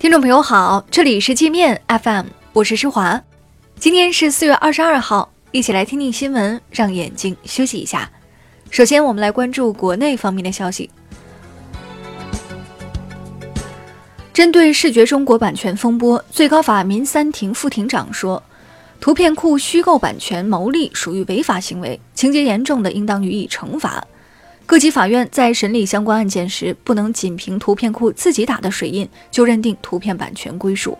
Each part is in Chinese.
听众朋友好，这里是界面 FM，我是施华。今天是四月二十二号，一起来听听新闻，让眼睛休息一下。首先，我们来关注国内方面的消息。针对视觉中国版权风波，最高法民三庭副庭长说，图片库虚构版权牟利属于违法行为，情节严重的应当予以惩罚。各级法院在审理相关案件时，不能仅凭图片库自己打的水印就认定图片版权归属。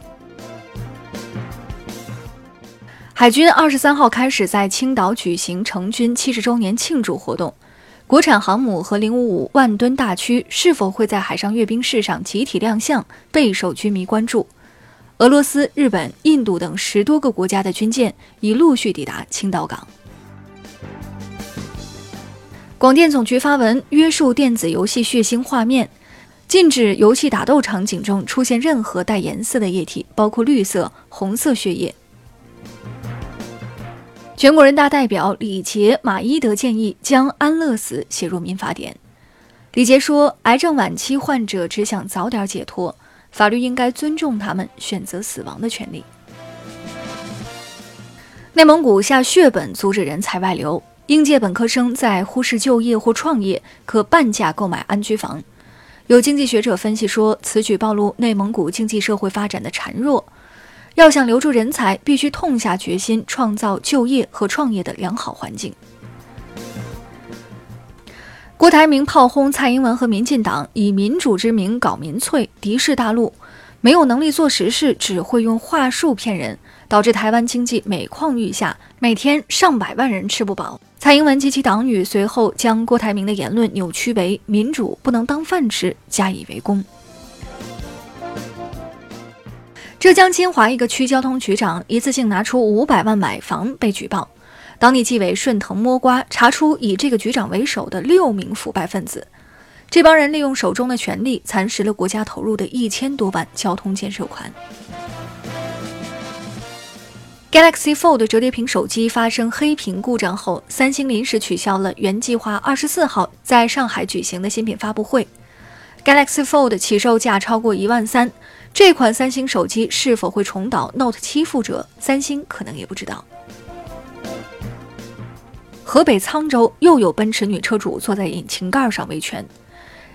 海军二十三号开始在青岛举行成军七十周年庆祝活动，国产航母和零五五万吨大驱是否会在海上阅兵式上集体亮相，备受军迷关注。俄罗斯、日本、印度等十多个国家的军舰已陆续抵达青岛港。广电总局发文约束电子游戏血腥画面，禁止游戏打斗场景中出现任何带颜色的液体，包括绿色、红色血液。全国人大代表李杰、马伊德建议将安乐死写入民法典。李杰说：“癌症晚期患者只想早点解脱，法律应该尊重他们选择死亡的权利。”内蒙古下血本阻止人才外流。应届本科生在忽视就业或创业，可半价购买安居房。有经济学者分析说，此举暴露内蒙古经济社会发展的孱弱。要想留住人才，必须痛下决心，创造就业和创业的良好环境。郭台铭炮轰蔡英文和民进党，以民主之名搞民粹，敌视大陆，没有能力做实事，只会用话术骗人，导致台湾经济每况愈下，每天上百万人吃不饱。蔡英文及其党羽随后将郭台铭的言论扭曲为“民主不能当饭吃”，加以围攻。浙江金华一个区交通局长一次性拿出五百万买房被举报，当地纪委顺藤摸瓜查出以这个局长为首的六名腐败分子，这帮人利用手中的权力蚕食了国家投入的一千多万交通建设款。Galaxy Fold 折叠屏手机发生黑屏故障后，三星临时取消了原计划二十四号在上海举行的新品发布会。Galaxy Fold 起售价超过一万三，这款三星手机是否会重蹈 Note 七覆辙，三星可能也不知道。河北沧州又有奔驰女车主坐在引擎盖上维权，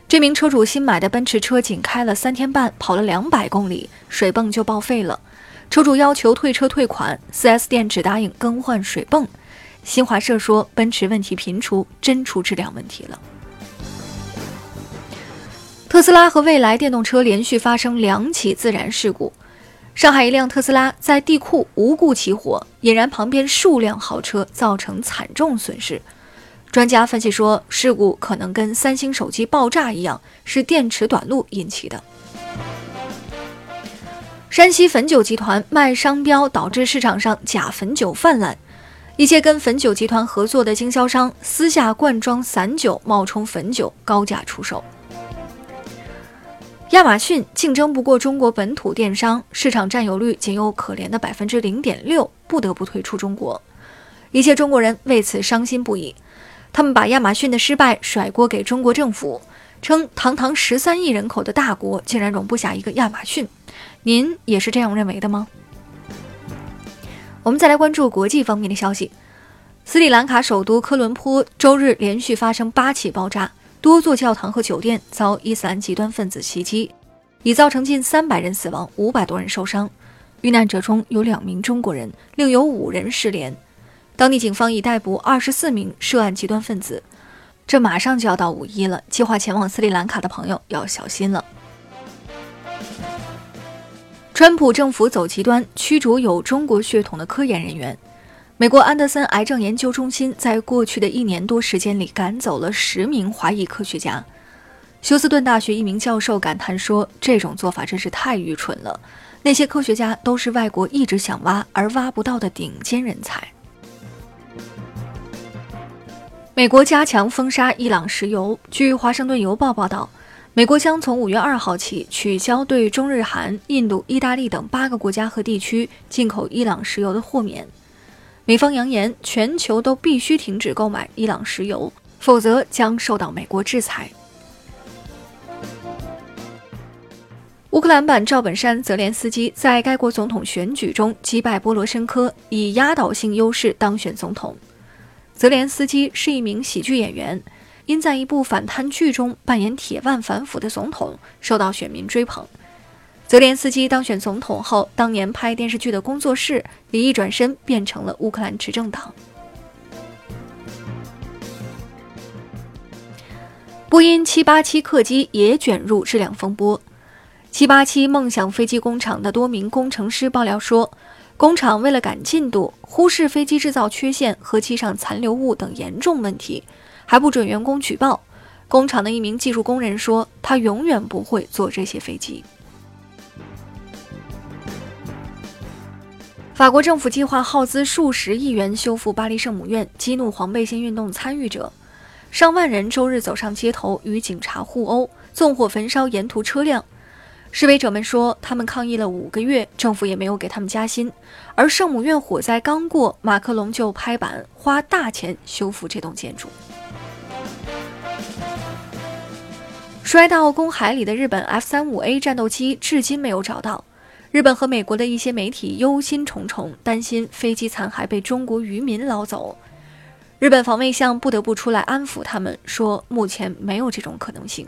这名车主新买的奔驰车仅开了三天半，跑了两百公里，水泵就报废了。车主要求退车退款，4S 店只答应更换水泵。新华社说，奔驰问题频出，真出质量问题了。特斯拉和蔚来电动车连续发生两起自燃事故。上海一辆特斯拉在地库无故起火，引燃旁边数辆豪车，造成惨重损失。专家分析说，事故可能跟三星手机爆炸一样，是电池短路引起的。山西汾酒集团卖商标，导致市场上假汾酒泛滥。一些跟汾酒集团合作的经销商私下灌装散酒，冒充汾酒，高价出售。亚马逊竞争不过中国本土电商，市场占有率仅有可怜的百分之零点六，不得不退出中国。一些中国人为此伤心不已，他们把亚马逊的失败甩锅给中国政府，称堂堂十三亿人口的大国竟然容不下一个亚马逊。您也是这样认为的吗？我们再来关注国际方面的消息。斯里兰卡首都科伦坡周日连续发生八起爆炸，多座教堂和酒店遭伊斯兰极端分子袭击，已造成近三百人死亡，五百多人受伤。遇难者中有两名中国人，另有五人失联。当地警方已逮捕二十四名涉案极端分子。这马上就要到五一了，计划前往斯里兰卡的朋友要小心了。川普政府走极端，驱逐有中国血统的科研人员。美国安德森癌症研究中心在过去的一年多时间里赶走了十名华裔科学家。休斯顿大学一名教授感叹说：“这种做法真是太愚蠢了。那些科学家都是外国一直想挖而挖不到的顶尖人才。”美国加强封杀伊朗石油。据《华盛顿邮报》报道。美国将从五月二号起取消对中日韩、印度、意大利等八个国家和地区进口伊朗石油的豁免。美方扬言，全球都必须停止购买伊朗石油，否则将受到美国制裁。乌克兰版赵本山泽连斯基在该国总统选举中击败波罗申科，以压倒性优势当选总统。泽连斯基是一名喜剧演员，因在一部反贪剧中扮演铁腕反腐的总统，受到选民追捧。泽连斯基当选总统后，当年拍电视剧的工作室也一转身变成了乌克兰执政党。波音787客机也卷入质量风波。787梦想飞机工厂的多名工程师爆料说，工厂为了赶进度，忽视飞机制造缺陷和机上残留物等严重问题，还不准员工举报。工厂的一名技术工人说：“他永远不会坐这些飞机。”法国政府计划耗资数十亿元修复巴黎圣母院，激怒黄背心运动参与者。上万人周日走上街头，与警察互殴，纵火焚烧沿途车辆。示威者们说，他们抗议了五个月，政府也没有给他们加薪。而圣母院火灾刚过，马克龙就拍板花大钱修复这栋建筑。摔到公海里的日本 F 三五 A 战斗机至今没有找到。日本和美国的一些媒体忧心忡忡，担心飞机残骸被中国渔民捞走。日本防卫相不得不出来安抚他们，说目前没有这种可能性。